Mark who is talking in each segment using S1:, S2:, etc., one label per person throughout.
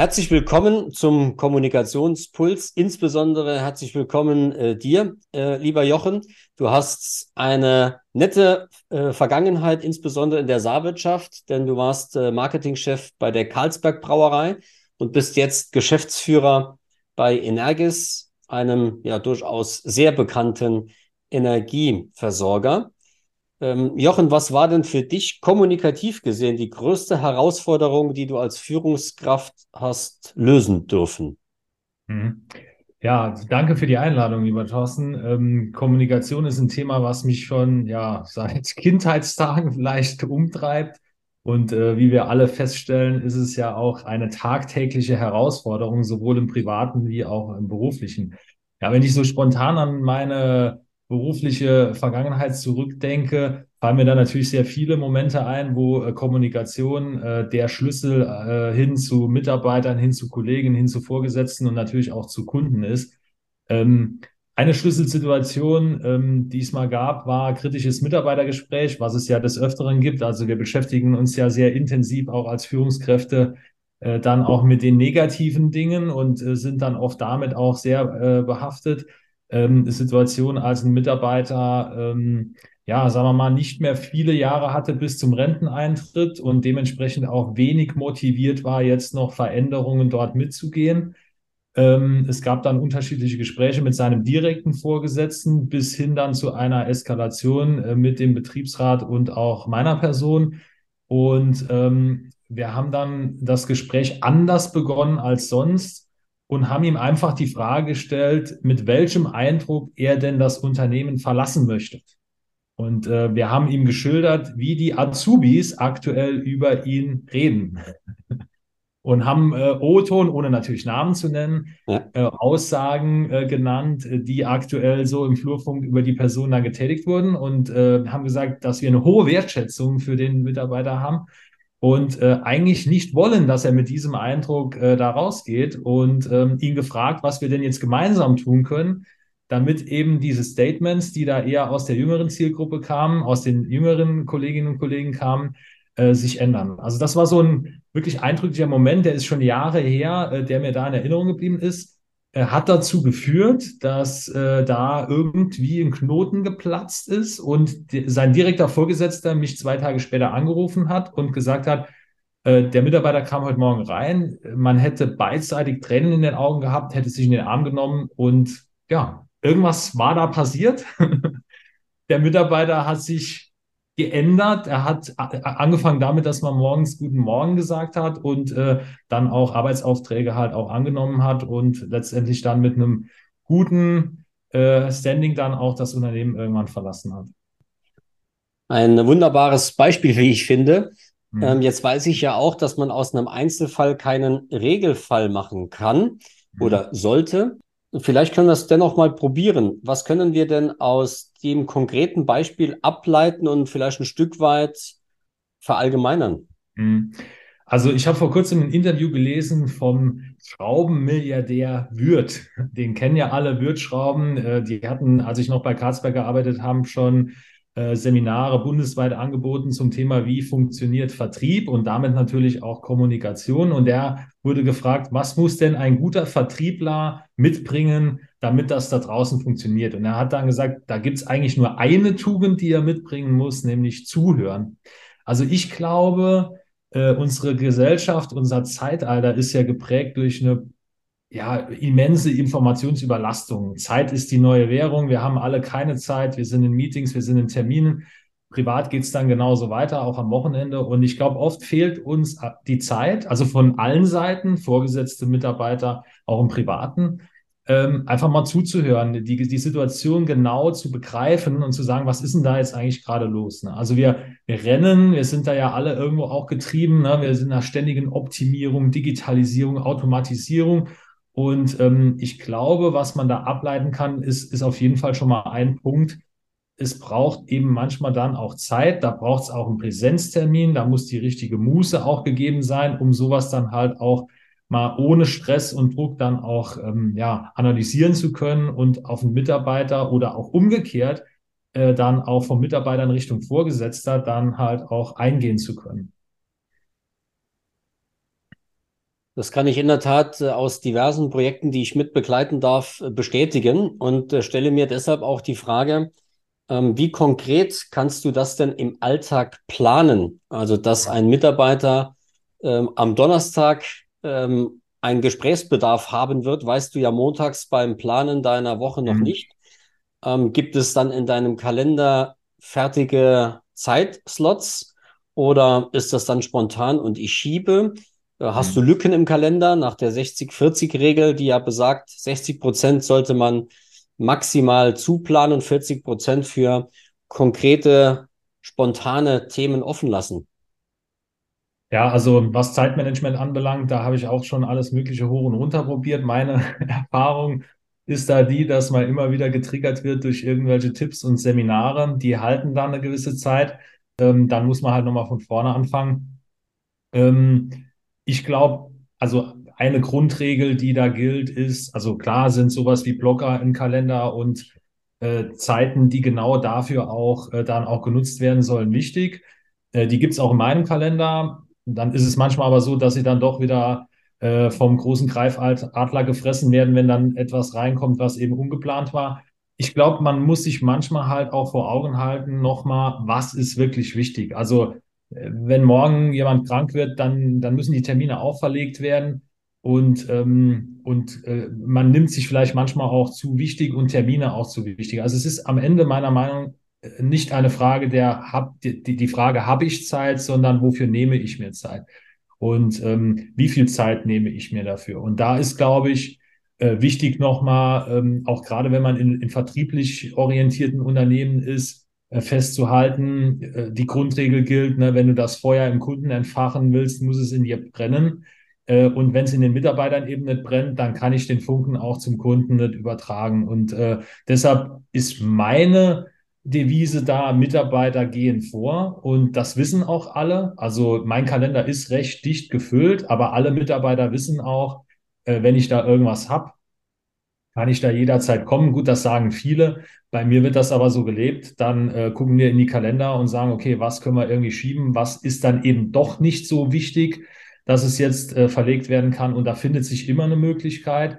S1: Herzlich willkommen zum Kommunikationspuls. Insbesondere herzlich willkommen äh, dir, äh, lieber Jochen. Du hast eine nette äh, Vergangenheit, insbesondere in der Saarwirtschaft, denn du warst äh, Marketingchef bei der Karlsberg Brauerei und bist jetzt Geschäftsführer bei Energis, einem ja durchaus sehr bekannten Energieversorger. Ähm, Jochen, was war denn für dich kommunikativ gesehen die größte Herausforderung, die du als Führungskraft hast lösen dürfen?
S2: Mhm. Ja, danke für die Einladung, lieber Thorsten. Ähm, Kommunikation ist ein Thema, was mich schon ja seit Kindheitstagen vielleicht umtreibt. Und äh, wie wir alle feststellen, ist es ja auch eine tagtägliche Herausforderung, sowohl im privaten wie auch im beruflichen. Ja, wenn ich so spontan an meine berufliche Vergangenheit zurückdenke, fallen mir da natürlich sehr viele Momente ein, wo äh, Kommunikation äh, der Schlüssel äh, hin zu Mitarbeitern, hin zu Kollegen, hin zu Vorgesetzten und natürlich auch zu Kunden ist. Ähm, eine Schlüsselsituation, ähm, die es mal gab, war kritisches Mitarbeitergespräch, was es ja des Öfteren gibt. Also wir beschäftigen uns ja sehr intensiv auch als Führungskräfte äh, dann auch mit den negativen Dingen und äh, sind dann oft damit auch sehr äh, behaftet ähm, Situation, als ein Mitarbeiter, ähm, ja, sagen wir mal, nicht mehr viele Jahre hatte bis zum Renteneintritt und dementsprechend auch wenig motiviert war, jetzt noch Veränderungen dort mitzugehen. Ähm, es gab dann unterschiedliche Gespräche mit seinem direkten Vorgesetzten bis hin dann zu einer Eskalation äh, mit dem Betriebsrat und auch meiner Person. Und ähm, wir haben dann das Gespräch anders begonnen als sonst und haben ihm einfach die Frage gestellt, mit welchem Eindruck er denn das Unternehmen verlassen möchte. Und äh, wir haben ihm geschildert, wie die Azubis aktuell über ihn reden. Und haben äh, O-Ton, ohne natürlich Namen zu nennen, ja. äh, Aussagen äh, genannt, die aktuell so im Flurfunk über die Person da getätigt wurden und äh, haben gesagt, dass wir eine hohe Wertschätzung für den Mitarbeiter haben und äh, eigentlich nicht wollen, dass er mit diesem Eindruck äh, da rausgeht und ähm, ihn gefragt, was wir denn jetzt gemeinsam tun können, damit eben diese Statements, die da eher aus der jüngeren Zielgruppe kamen, aus den jüngeren Kolleginnen und Kollegen kamen, äh, sich ändern. Also das war so ein wirklich eindrücklicher Moment, der ist schon Jahre her, äh, der mir da in Erinnerung geblieben ist hat dazu geführt, dass äh, da irgendwie ein Knoten geplatzt ist und die, sein direkter Vorgesetzter mich zwei Tage später angerufen hat und gesagt hat, äh, der Mitarbeiter kam heute Morgen rein, man hätte beidseitig Tränen in den Augen gehabt, hätte sich in den Arm genommen und ja, irgendwas war da passiert. der Mitarbeiter hat sich geändert. Er hat angefangen damit, dass man morgens Guten Morgen gesagt hat und äh, dann auch Arbeitsaufträge halt auch angenommen hat und letztendlich dann mit einem guten äh, Standing dann auch das Unternehmen irgendwann verlassen hat.
S1: Ein wunderbares Beispiel, wie ich finde. Mhm. Ähm, jetzt weiß ich ja auch, dass man aus einem Einzelfall keinen Regelfall machen kann mhm. oder sollte. Vielleicht können wir es dennoch mal probieren. Was können wir denn aus dem konkreten Beispiel ableiten und vielleicht ein Stück weit verallgemeinern?
S2: Hm. Also ich habe vor kurzem ein Interview gelesen vom Schraubenmilliardär Würth. Den kennen ja alle Würth-Schrauben. Äh, die hatten, als ich noch bei Karlsberg gearbeitet habe, schon Seminare bundesweit angeboten zum Thema, wie funktioniert Vertrieb und damit natürlich auch Kommunikation. Und er wurde gefragt, was muss denn ein guter Vertriebler mitbringen, damit das da draußen funktioniert? Und er hat dann gesagt, da gibt es eigentlich nur eine Tugend, die er mitbringen muss, nämlich zuhören. Also ich glaube, äh, unsere Gesellschaft, unser Zeitalter ist ja geprägt durch eine ja, immense Informationsüberlastung. Zeit ist die neue Währung. Wir haben alle keine Zeit. Wir sind in Meetings, wir sind in Terminen. Privat geht's dann genauso weiter, auch am Wochenende. Und ich glaube, oft fehlt uns die Zeit, also von allen Seiten, Vorgesetzte, Mitarbeiter, auch im Privaten, ähm, einfach mal zuzuhören, die, die Situation genau zu begreifen und zu sagen, was ist denn da jetzt eigentlich gerade los? Ne? Also wir, wir rennen, wir sind da ja alle irgendwo auch getrieben, ne? wir sind in einer ständigen Optimierung, Digitalisierung, Automatisierung und ähm, ich glaube, was man da ableiten kann, ist, ist auf jeden Fall schon mal ein Punkt. Es braucht eben manchmal dann auch Zeit, da braucht es auch einen Präsenztermin, da muss die richtige Muße auch gegeben sein, um sowas dann halt auch mal ohne Stress und Druck dann auch ähm, ja, analysieren zu können und auf einen Mitarbeiter oder auch umgekehrt äh, dann auch vom Mitarbeiter in Richtung Vorgesetzter dann halt auch eingehen zu können.
S1: Das kann ich in der Tat äh, aus diversen Projekten, die ich mit begleiten darf, äh, bestätigen und äh, stelle mir deshalb auch die Frage, ähm, wie konkret kannst du das denn im Alltag planen? Also, dass ein Mitarbeiter ähm, am Donnerstag ähm, einen Gesprächsbedarf haben wird, weißt du ja montags beim Planen deiner Woche noch mhm. nicht. Ähm, gibt es dann in deinem Kalender fertige Zeitslots oder ist das dann spontan und ich schiebe? Äh, hast du Lücken im Kalender nach der 60-40-Regel, die ja besagt, 60 Prozent sollte man maximal zuplanen und 40 Prozent für konkrete, spontane Themen offen lassen?
S2: Ja, also was Zeitmanagement anbelangt, da habe ich auch schon alles Mögliche hoch und runter probiert. Meine Erfahrung ist da die, dass man immer wieder getriggert wird durch irgendwelche Tipps und Seminare. Die halten dann eine gewisse Zeit. Ähm, dann muss man halt nochmal von vorne anfangen. Ich glaube, also eine Grundregel, die da gilt, ist, also klar sind sowas wie Blocker im Kalender und äh, Zeiten, die genau dafür auch äh, dann auch genutzt werden sollen, wichtig. Äh, die gibt es auch in meinem Kalender. Dann ist es manchmal aber so, dass sie dann doch wieder äh, vom großen Greifadler gefressen werden, wenn dann etwas reinkommt, was eben ungeplant war. Ich glaube, man muss sich manchmal halt auch vor Augen halten, nochmal, was ist wirklich wichtig. Also wenn morgen jemand krank wird, dann, dann müssen die Termine auch verlegt werden. Und, ähm, und äh, man nimmt sich vielleicht manchmal auch zu wichtig und Termine auch zu wichtig. Also es ist am Ende meiner Meinung äh, nicht eine Frage der, hab, die, die Frage, habe ich Zeit, sondern wofür nehme ich mir Zeit? Und ähm, wie viel Zeit nehme ich mir dafür? Und da ist, glaube ich, äh, wichtig nochmal, ähm, auch gerade wenn man in, in vertrieblich orientierten Unternehmen ist, festzuhalten, äh, die Grundregel gilt, ne, wenn du das Feuer im Kunden entfachen willst, muss es in dir brennen. Äh, und wenn es in den Mitarbeitern eben nicht brennt, dann kann ich den Funken auch zum Kunden nicht übertragen. Und äh, deshalb ist meine Devise da, Mitarbeiter gehen vor und das wissen auch alle. Also mein Kalender ist recht dicht gefüllt, aber alle Mitarbeiter wissen auch, äh, wenn ich da irgendwas habe, kann ich da jederzeit kommen. Gut, das sagen viele. Bei mir wird das aber so gelebt. Dann äh, gucken wir in die Kalender und sagen, okay, was können wir irgendwie schieben? Was ist dann eben doch nicht so wichtig, dass es jetzt äh, verlegt werden kann? Und da findet sich immer eine Möglichkeit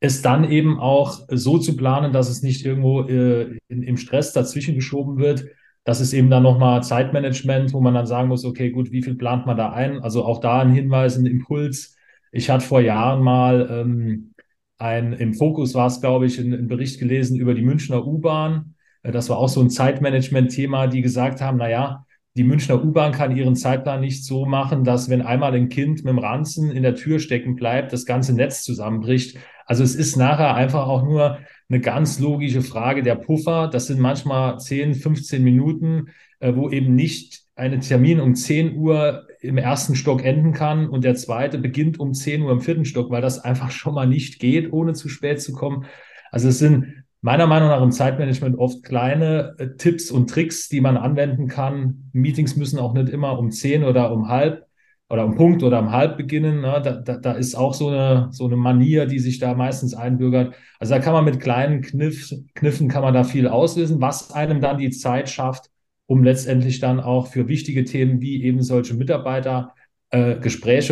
S2: es dann eben auch so zu planen, dass es nicht irgendwo äh, in, im Stress dazwischen geschoben wird. Das ist eben dann nochmal Zeitmanagement, wo man dann sagen muss, okay, gut, wie viel plant man da ein? Also auch da ein Hinweis, ein Impuls. Ich hatte vor Jahren mal ähm, ein, im Fokus war es, glaube ich, ein, Bericht gelesen über die Münchner U-Bahn. Äh, das war auch so ein Zeitmanagement-Thema, die gesagt haben, na ja, die Münchner U-Bahn kann ihren Zeitplan nicht so machen, dass wenn einmal ein Kind mit dem Ranzen in der Tür stecken bleibt, das ganze Netz zusammenbricht. Also es ist nachher einfach auch nur eine ganz logische Frage der Puffer. Das sind manchmal 10, 15 Minuten, äh, wo eben nicht ein Termin um 10 Uhr im ersten Stock enden kann und der zweite beginnt um 10 Uhr im vierten Stock, weil das einfach schon mal nicht geht, ohne zu spät zu kommen. Also es sind meiner Meinung nach im Zeitmanagement oft kleine äh, Tipps und Tricks, die man anwenden kann. Meetings müssen auch nicht immer um 10 oder um halb oder um Punkt oder um halb beginnen. Ne? Da, da, da ist auch so eine, so eine Manier, die sich da meistens einbürgert. Also da kann man mit kleinen Kniff, Kniffen kann man da viel auslösen, was einem dann die Zeit schafft, um letztendlich dann auch für wichtige Themen wie eben solche Mitarbeiter äh,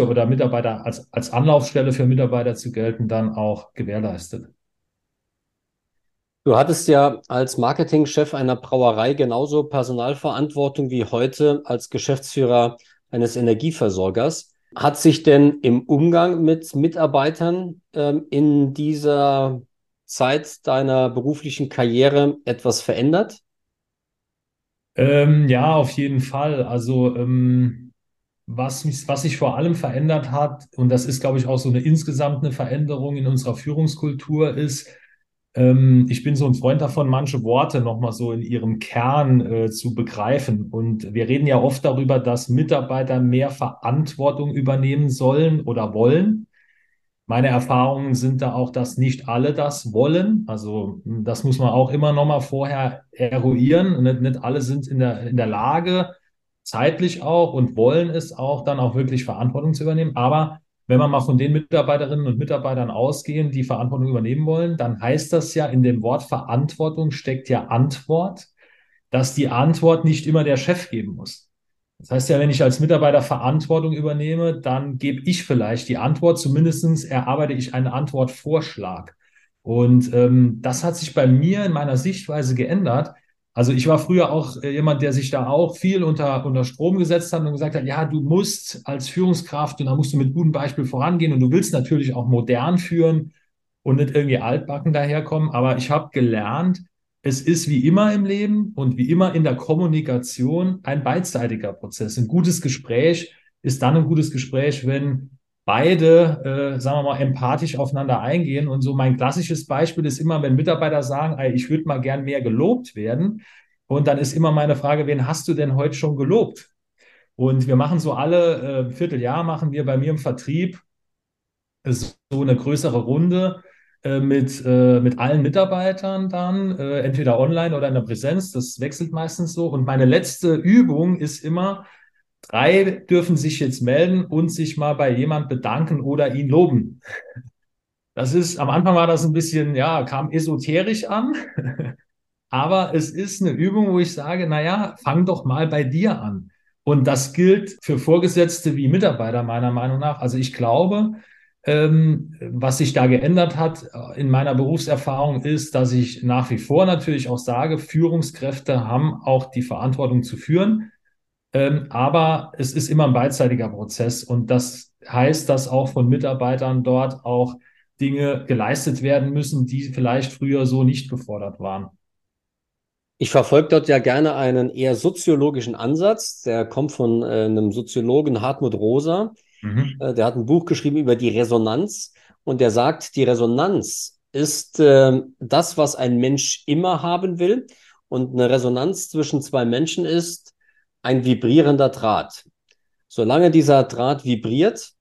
S2: oder Mitarbeiter als, als Anlaufstelle für Mitarbeiter zu gelten, dann auch gewährleistet.
S1: Du hattest ja als Marketingchef einer Brauerei genauso Personalverantwortung wie heute als Geschäftsführer eines Energieversorgers. Hat sich denn im Umgang mit Mitarbeitern ähm, in dieser Zeit deiner beruflichen Karriere etwas verändert?
S2: Ähm, ja, auf jeden Fall. Also ähm, was, mich, was sich vor allem verändert hat, und das ist, glaube ich, auch so eine insgesamt eine Veränderung in unserer Führungskultur, ist, ähm, ich bin so ein Freund davon, manche Worte nochmal so in ihrem Kern äh, zu begreifen. Und wir reden ja oft darüber, dass Mitarbeiter mehr Verantwortung übernehmen sollen oder wollen. Meine Erfahrungen sind da auch, dass nicht alle das wollen. Also das muss man auch immer nochmal vorher eruieren. Nicht, nicht alle sind in der, in der Lage, zeitlich auch und wollen es auch, dann auch wirklich Verantwortung zu übernehmen. Aber wenn wir mal von den Mitarbeiterinnen und Mitarbeitern ausgehen, die Verantwortung übernehmen wollen, dann heißt das ja, in dem Wort Verantwortung steckt ja Antwort, dass die Antwort nicht immer der Chef geben muss. Das heißt ja, wenn ich als Mitarbeiter Verantwortung übernehme, dann gebe ich vielleicht die Antwort, zumindest erarbeite ich einen Antwortvorschlag. Und ähm, das hat sich bei mir in meiner Sichtweise geändert. Also ich war früher auch äh, jemand, der sich da auch viel unter, unter Strom gesetzt hat und gesagt hat, ja, du musst als Führungskraft und da musst du mit gutem Beispiel vorangehen und du willst natürlich auch modern führen und nicht irgendwie altbacken daherkommen. Aber ich habe gelernt, es ist wie immer im Leben und wie immer in der Kommunikation ein beidseitiger Prozess. Ein gutes Gespräch ist dann ein gutes Gespräch, wenn beide, äh, sagen wir mal, empathisch aufeinander eingehen. Und so mein klassisches Beispiel ist immer, wenn Mitarbeiter sagen, ey, ich würde mal gern mehr gelobt werden. Und dann ist immer meine Frage, wen hast du denn heute schon gelobt? Und wir machen so alle äh, Vierteljahr, machen wir bei mir im Vertrieb so eine größere Runde äh, mit, äh, mit allen Mitarbeitern dann, äh, entweder online oder in der Präsenz. Das wechselt meistens so. Und meine letzte Übung ist immer, drei dürfen sich jetzt melden und sich mal bei jemand bedanken oder ihn loben. Das ist, am Anfang war das ein bisschen, ja, kam esoterisch an. Aber es ist eine Übung, wo ich sage, naja, fang doch mal bei dir an. Und das gilt für Vorgesetzte wie Mitarbeiter meiner Meinung nach. Also ich glaube, ähm, was sich da geändert hat äh, in meiner Berufserfahrung ist, dass ich nach wie vor natürlich auch sage, Führungskräfte haben auch die Verantwortung zu führen. Ähm, aber es ist immer ein beidseitiger Prozess und das heißt, dass auch von Mitarbeitern dort auch Dinge geleistet werden müssen, die vielleicht früher so nicht gefordert waren.
S1: Ich verfolge dort ja gerne einen eher soziologischen Ansatz. Der kommt von äh, einem Soziologen Hartmut Rosa. Mhm. Äh, der hat ein Buch geschrieben über die Resonanz und der sagt, die Resonanz ist äh, das, was ein Mensch immer haben will. Und eine Resonanz zwischen zwei Menschen ist ein vibrierender Draht. Solange dieser Draht vibriert,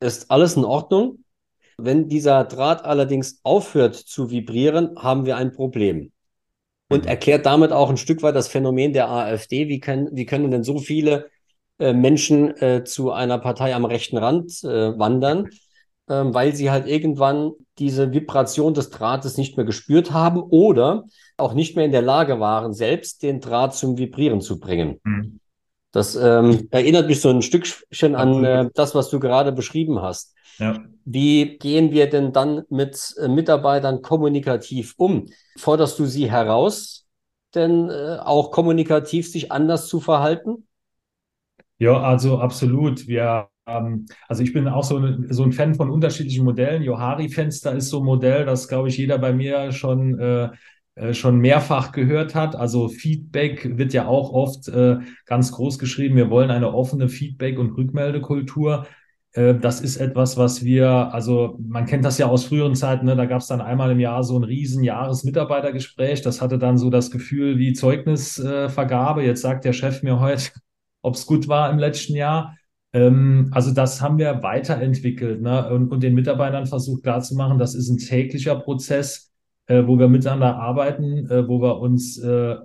S1: ist alles in Ordnung. Wenn dieser Draht allerdings aufhört zu vibrieren, haben wir ein Problem. Und mhm. erklärt damit auch ein Stück weit das Phänomen der AfD. Wie können, wie können denn so viele äh, Menschen äh, zu einer Partei am rechten Rand äh, wandern, ähm, weil sie halt irgendwann diese Vibration des Drahtes nicht mehr gespürt haben oder auch nicht mehr in der Lage waren, selbst den Draht zum Vibrieren zu bringen. Mhm. Das ähm, erinnert mich so ein Stückchen an äh, das, was du gerade beschrieben hast. Ja. Wie gehen wir denn dann mit äh, Mitarbeitern kommunikativ um? Forderst du sie heraus, denn äh, auch kommunikativ sich anders zu verhalten?
S2: Ja, also absolut. Wir, ähm, also ich bin auch so, so ein Fan von unterschiedlichen Modellen. Johari-Fenster ist so ein Modell, das, glaube ich, jeder bei mir schon, äh, äh, schon mehrfach gehört hat. Also Feedback wird ja auch oft äh, ganz groß geschrieben. Wir wollen eine offene Feedback- und Rückmeldekultur. Äh, das ist etwas, was wir, also man kennt das ja aus früheren Zeiten, ne? da gab es dann einmal im Jahr so ein riesen Jahresmitarbeitergespräch. Das hatte dann so das Gefühl wie Zeugnisvergabe. Jetzt sagt der Chef mir heute, ob es gut war im letzten Jahr. Ähm, also das haben wir weiterentwickelt ne? und, und den Mitarbeitern versucht klarzumachen, das ist ein täglicher Prozess, äh, wo wir miteinander arbeiten, äh, wo wir uns äh,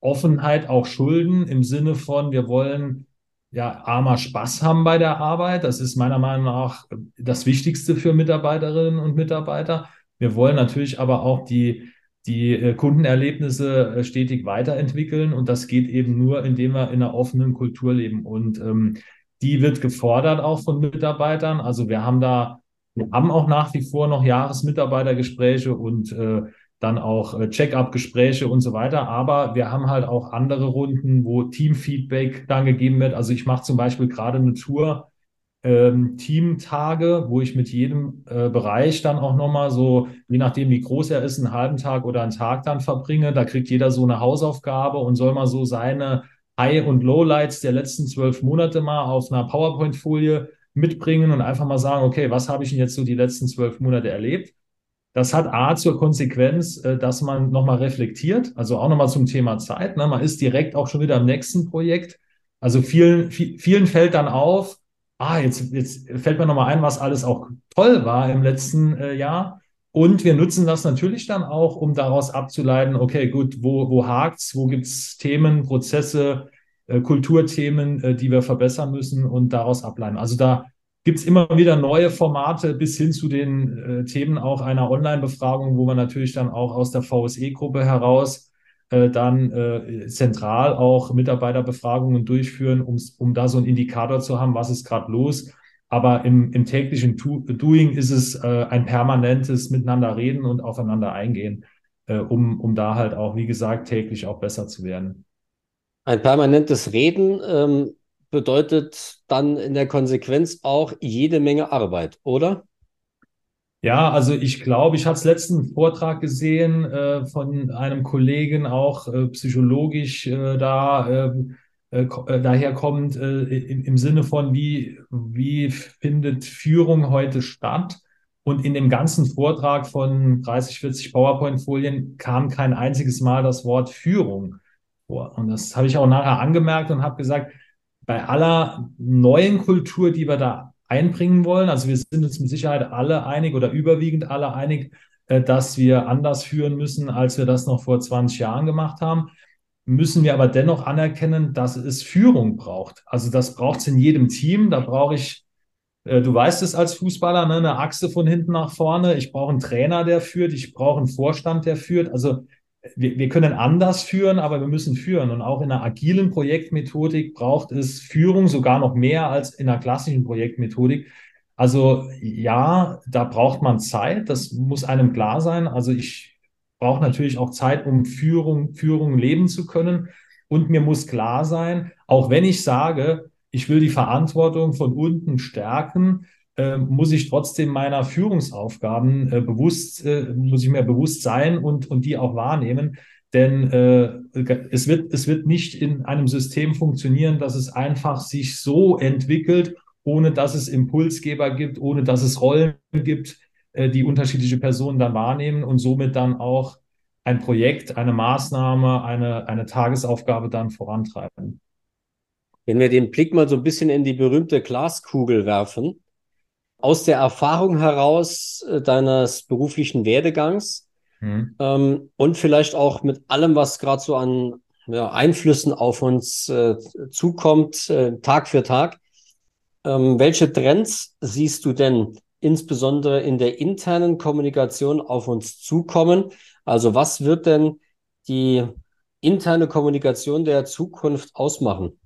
S2: Offenheit auch schulden im Sinne von, wir wollen ja armer Spaß haben bei der Arbeit. Das ist meiner Meinung nach das Wichtigste für Mitarbeiterinnen und Mitarbeiter. Wir wollen natürlich aber auch die die äh, Kundenerlebnisse äh, stetig weiterentwickeln und das geht eben nur, indem wir in einer offenen Kultur leben und ähm, die wird gefordert auch von Mitarbeitern. Also wir haben da, wir haben auch nach wie vor noch Jahresmitarbeitergespräche und äh, dann auch äh, Check-up-Gespräche und so weiter. Aber wir haben halt auch andere Runden, wo Teamfeedback dann gegeben wird. Also ich mache zum Beispiel gerade eine Tour ähm, Teamtage, wo ich mit jedem äh, Bereich dann auch nochmal so, je nachdem wie groß er ist, einen halben Tag oder einen Tag dann verbringe. Da kriegt jeder so eine Hausaufgabe und soll mal so seine High- und Lowlights der letzten zwölf Monate mal auf einer PowerPoint-Folie mitbringen und einfach mal sagen, okay, was habe ich denn jetzt so die letzten zwölf Monate erlebt? Das hat A zur Konsequenz, äh, dass man nochmal reflektiert, also auch nochmal zum Thema Zeit. Ne? Man ist direkt auch schon wieder im nächsten Projekt. Also vielen, vielen fällt dann auf, ah, jetzt, jetzt fällt mir nochmal ein, was alles auch toll war im letzten äh, Jahr. Und wir nutzen das natürlich dann auch, um daraus abzuleiten, okay, gut, wo, wo hakt's, wo gibt's Themen, Prozesse, äh, Kulturthemen, äh, die wir verbessern müssen und daraus ableiten. Also da gibt's immer wieder neue Formate bis hin zu den äh, Themen auch einer Online-Befragung, wo man natürlich dann auch aus der VSE-Gruppe heraus äh, dann äh, zentral auch Mitarbeiterbefragungen durchführen, um, da so einen Indikator zu haben, was ist gerade los. Aber im, im täglichen Doing ist es äh, ein permanentes Miteinander reden und aufeinander eingehen, äh, um, um da halt auch, wie gesagt, täglich auch besser zu werden.
S1: Ein permanentes Reden ähm, bedeutet dann in der Konsequenz auch jede Menge Arbeit, oder?
S2: Ja, also ich glaube, ich hatte es letzten Vortrag gesehen äh, von einem Kollegen, auch äh, psychologisch äh, da ähm, äh, äh, daherkommt, äh, im, im Sinne von, wie, wie findet Führung heute statt? Und in dem ganzen Vortrag von 30, 40 PowerPoint-Folien kam kein einziges Mal das Wort Führung vor. Und das habe ich auch nachher angemerkt und habe gesagt, bei aller neuen Kultur, die wir da einbringen wollen, also wir sind uns mit Sicherheit alle einig oder überwiegend alle einig, äh, dass wir anders führen müssen, als wir das noch vor 20 Jahren gemacht haben, müssen wir aber dennoch anerkennen, dass es Führung braucht. Also das braucht es in jedem Team. Da brauche ich, äh, du weißt es als Fußballer, ne, eine Achse von hinten nach vorne. Ich brauche einen Trainer, der führt. Ich brauche einen Vorstand, der führt. Also wir, wir können anders führen, aber wir müssen führen. Und auch in einer agilen Projektmethodik braucht es Führung sogar noch mehr als in einer klassischen Projektmethodik. Also ja, da braucht man Zeit, das muss einem klar sein. Also ich brauche natürlich auch Zeit, um Führung, Führung leben zu können. Und mir muss klar sein, auch wenn ich sage, ich will die Verantwortung von unten stärken, äh, muss ich trotzdem meiner Führungsaufgaben äh, bewusst, äh, muss ich mir bewusst sein und, und die auch wahrnehmen. Denn äh, es, wird, es wird nicht in einem System funktionieren, dass es einfach sich so entwickelt, ohne dass es Impulsgeber gibt, ohne dass es Rollen gibt, äh, die unterschiedliche Personen dann wahrnehmen und somit dann auch ein Projekt, eine Maßnahme, eine, eine Tagesaufgabe dann vorantreiben.
S1: Wenn wir den Blick mal so ein bisschen in die berühmte Glaskugel werfen, aus der Erfahrung heraus äh, deines beruflichen Werdegangs mhm. ähm, und vielleicht auch mit allem, was gerade so an ja, Einflüssen auf uns äh, zukommt, äh, Tag für Tag. Ähm, welche Trends siehst du denn insbesondere in der internen Kommunikation auf uns zukommen? Also was wird denn die interne Kommunikation der Zukunft ausmachen?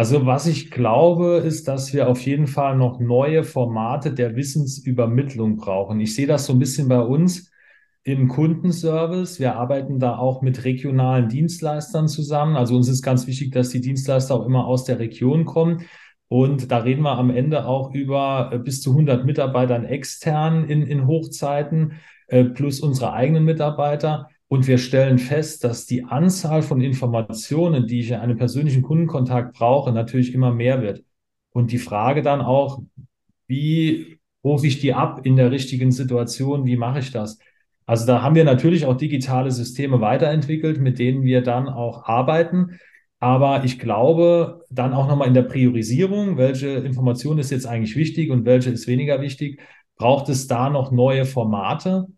S2: Also was ich glaube, ist, dass wir auf jeden Fall noch neue Formate der Wissensübermittlung brauchen. Ich sehe das so ein bisschen bei uns im Kundenservice. Wir arbeiten da auch mit regionalen Dienstleistern zusammen. Also uns ist ganz wichtig, dass die Dienstleister auch immer aus der Region kommen. Und da reden wir am Ende auch über äh, bis zu 100 Mitarbeitern extern in, in Hochzeiten äh, plus unsere eigenen Mitarbeiter. Und wir stellen fest, dass die Anzahl von Informationen, die ich in einem persönlichen Kundenkontakt brauche, natürlich immer mehr wird. Und die Frage dann auch, wie rufe ich die ab in der richtigen Situation? Wie mache ich das? Also da haben wir natürlich auch digitale Systeme weiterentwickelt, mit denen wir dann auch arbeiten. Aber ich glaube, dann auch nochmal in der Priorisierung, welche Information ist jetzt eigentlich wichtig und welche ist weniger wichtig, braucht es da noch neue Formate,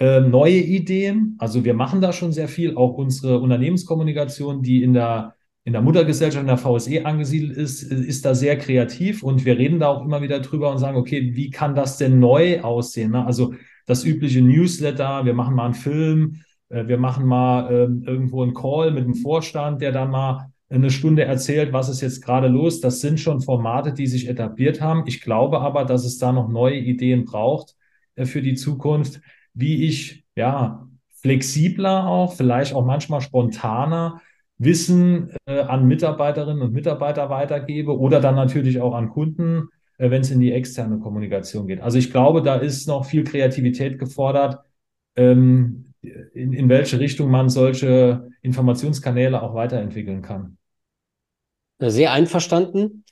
S2: äh, neue Ideen. Also wir machen da schon sehr viel. Auch unsere Unternehmenskommunikation, die in der, in der Muttergesellschaft, in der VSE angesiedelt ist, ist da sehr kreativ. Und wir reden da auch immer wieder drüber und sagen, okay, wie kann das denn neu aussehen? Ne? Also das übliche Newsletter, wir machen mal einen Film, äh, wir machen mal äh, irgendwo einen Call mit dem Vorstand, der dann mal eine Stunde erzählt, was ist jetzt gerade los. Das sind schon Formate, die sich etabliert haben. Ich glaube aber, dass es da noch neue Ideen braucht äh, für die Zukunft wie ich ja flexibler auch, vielleicht auch manchmal spontaner Wissen äh, an Mitarbeiterinnen und Mitarbeiter weitergebe oder dann natürlich auch an Kunden, äh, wenn es in die externe Kommunikation geht. Also ich glaube, da ist noch viel Kreativität gefordert, ähm, in, in welche Richtung man solche Informationskanäle auch weiterentwickeln kann.
S1: Sehr einverstanden.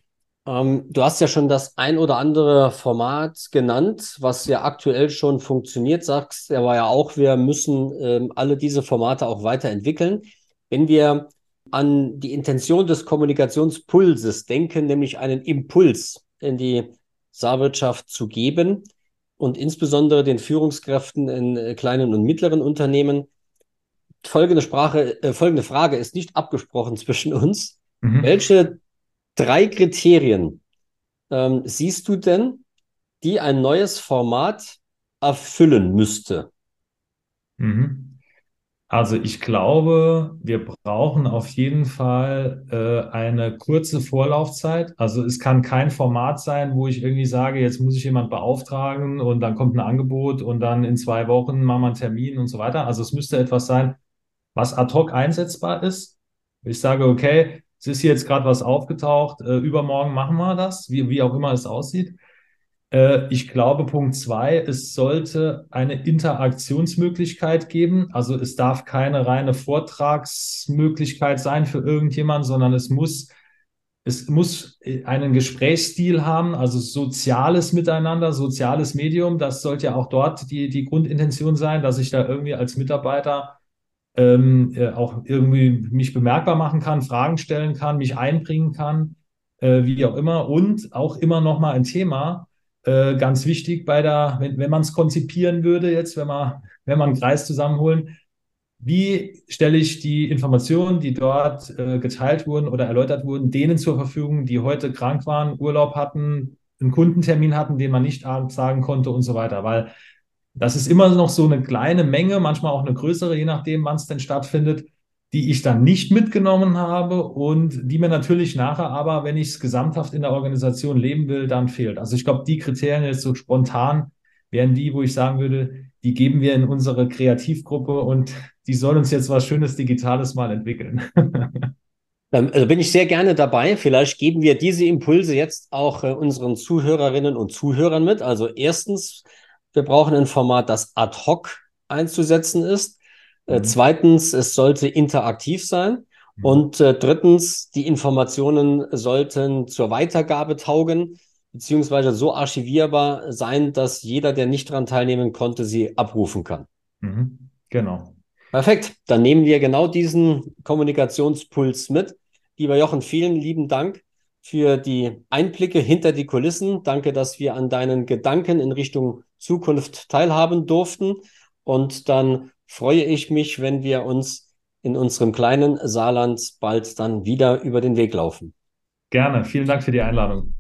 S1: Ähm, du hast ja schon das ein oder andere Format genannt, was ja aktuell schon funktioniert, sagst aber ja auch, wir müssen ähm, alle diese Formate auch weiterentwickeln. Wenn wir an die Intention des Kommunikationspulses denken, nämlich einen Impuls in die Saarwirtschaft zu geben und insbesondere den Führungskräften in äh, kleinen und mittleren Unternehmen. Folgende Sprache, äh, folgende Frage ist nicht abgesprochen zwischen uns. Mhm. Welche drei Kriterien ähm, siehst du denn, die ein neues Format erfüllen müsste?
S2: Mhm. Also ich glaube, wir brauchen auf jeden Fall äh, eine kurze Vorlaufzeit. Also es kann kein Format sein, wo ich irgendwie sage, jetzt muss ich jemand beauftragen und dann kommt ein Angebot und dann in zwei Wochen machen wir einen Termin und so weiter. Also es müsste etwas sein, was ad hoc einsetzbar ist. Ich sage, okay, es ist hier jetzt gerade was aufgetaucht, äh, übermorgen machen wir das, wie, wie auch immer es aussieht. Äh, ich glaube, Punkt zwei, es sollte eine Interaktionsmöglichkeit geben. Also es darf keine reine Vortragsmöglichkeit sein für irgendjemand, sondern es muss, es muss einen Gesprächsstil haben, also soziales Miteinander, soziales Medium. Das sollte ja auch dort die, die Grundintention sein, dass ich da irgendwie als Mitarbeiter ähm, äh, auch irgendwie mich bemerkbar machen kann, Fragen stellen kann, mich einbringen kann, äh, wie auch immer. Und auch immer noch mal ein Thema, äh, ganz wichtig bei der, wenn, wenn man es konzipieren würde, jetzt, wenn man, wenn man einen Kreis zusammenholen, wie stelle ich die Informationen, die dort äh, geteilt wurden oder erläutert wurden, denen zur Verfügung, die heute krank waren, Urlaub hatten, einen Kundentermin hatten, den man nicht sagen konnte und so weiter. Weil das ist immer noch so eine kleine Menge, manchmal auch eine größere, je nachdem, wann es denn stattfindet, die ich dann nicht mitgenommen habe und die mir natürlich nachher aber, wenn ich es gesamthaft in der Organisation leben will, dann fehlt. Also ich glaube, die Kriterien jetzt so spontan wären die, wo ich sagen würde, die geben wir in unsere Kreativgruppe und die soll uns jetzt was Schönes Digitales mal entwickeln.
S1: Also bin ich sehr gerne dabei. Vielleicht geben wir diese Impulse jetzt auch äh, unseren Zuhörerinnen und Zuhörern mit. Also erstens, wir brauchen ein Format, das ad hoc einzusetzen ist. Äh, mhm. zweitens, es sollte interaktiv sein. Mhm. Und äh, drittens, die Informationen sollten zur Weitergabe taugen, beziehungsweise so archivierbar sein, dass jeder, der nicht daran teilnehmen konnte, sie abrufen kann.
S2: Mhm. Genau.
S1: Perfekt. Dann nehmen wir genau diesen Kommunikationspuls mit. Lieber Jochen, vielen lieben Dank für die Einblicke hinter die Kulissen. Danke, dass wir an deinen Gedanken in Richtung Zukunft teilhaben durften. Und dann freue ich mich, wenn wir uns in unserem kleinen Saarland bald dann wieder über den Weg laufen.
S2: Gerne. Vielen Dank für die Einladung.